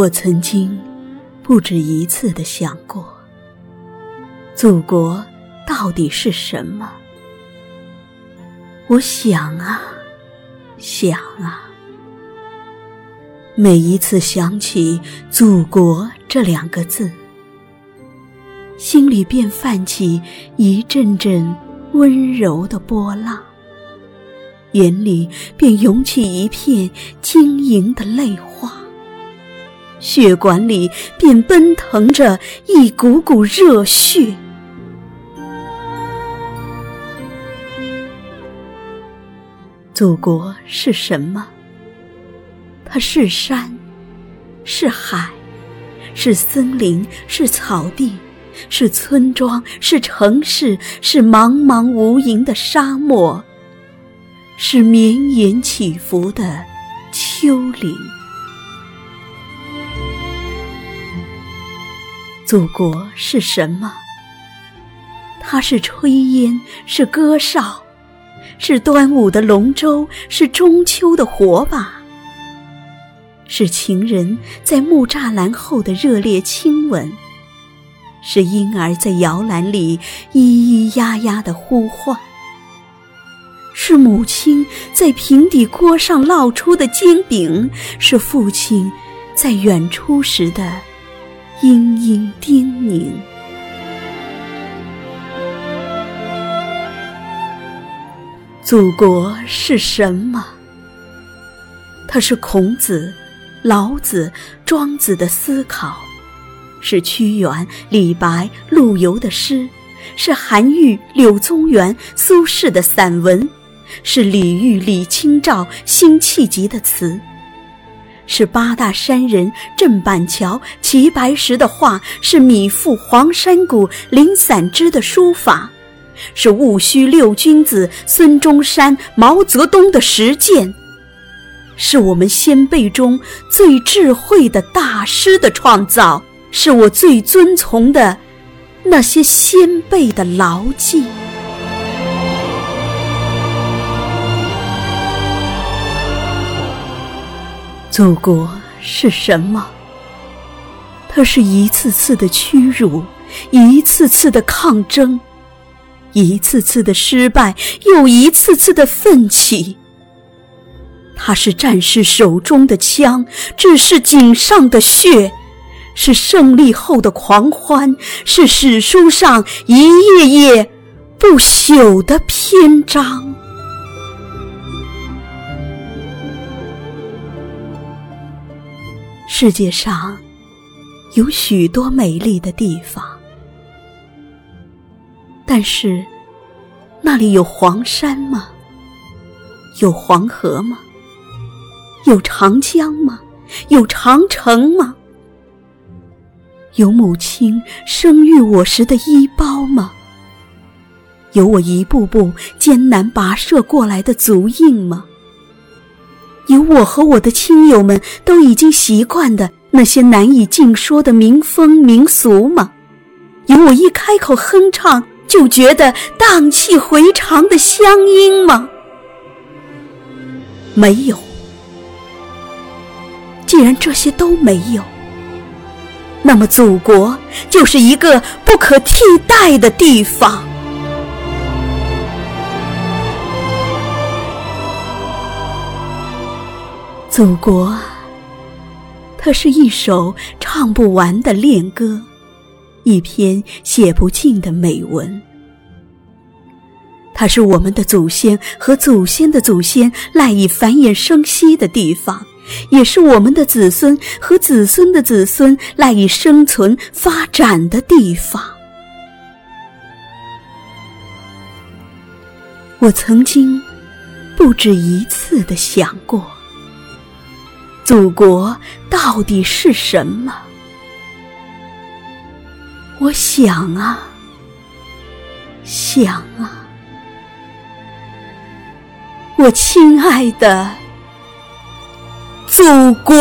我曾经不止一次的想过，祖国到底是什么？我想啊，想啊，每一次想起“祖国”这两个字，心里便泛起一阵阵温柔的波浪，眼里便涌起一片晶莹的泪花。血管里便奔腾着一股股热血。祖国是什么？它是山，是海，是森林，是草地，是村庄，是城市，是茫茫无垠的沙漠，是绵延起伏的丘陵。祖国是什么？它是炊烟，是歌哨，是端午的龙舟，是中秋的火把，是情人在木栅栏后的热烈亲吻，是婴儿在摇篮里咿咿呀呀的呼唤，是母亲在平底锅上烙出的煎饼，是父亲在远出时的。殷殷叮咛。祖国是什么？它是孔子、老子、庄子的思考，是屈原、李白、陆游的诗，是韩愈、柳宗元、苏轼的散文，是李煜、李清照辛弃疾的词。是八大山人郑板桥、齐白石的画，是米芾、黄山谷、林散之的书法，是戊戌六君子孙中山、毛泽东的实践，是我们先辈中最智慧的大师的创造，是我最尊崇的那些先辈的牢记。祖国是什么？它是一次次的屈辱，一次次的抗争，一次次的失败，又一次次的奋起。它是战士手中的枪，志士颈上的血，是胜利后的狂欢，是史书上一页页不朽的篇章。世界上有许多美丽的地方，但是那里有黄山吗？有黄河吗？有长江吗？有长城吗？有母亲生育我时的衣包吗？有我一步步艰难跋涉过来的足印吗？有我和我的亲友们都已经习惯的那些难以尽说的民风民俗吗？有我一开口哼唱就觉得荡气回肠的乡音吗？没有。既然这些都没有，那么祖国就是一个不可替代的地方。祖国，它是一首唱不完的恋歌，一篇写不尽的美文。它是我们的祖先和祖先的祖先赖以繁衍生息的地方，也是我们的子孙和子孙的子孙赖以生存发展的地方。我曾经不止一次的想过。祖国到底是什么？我想啊，想啊，我亲爱的祖国。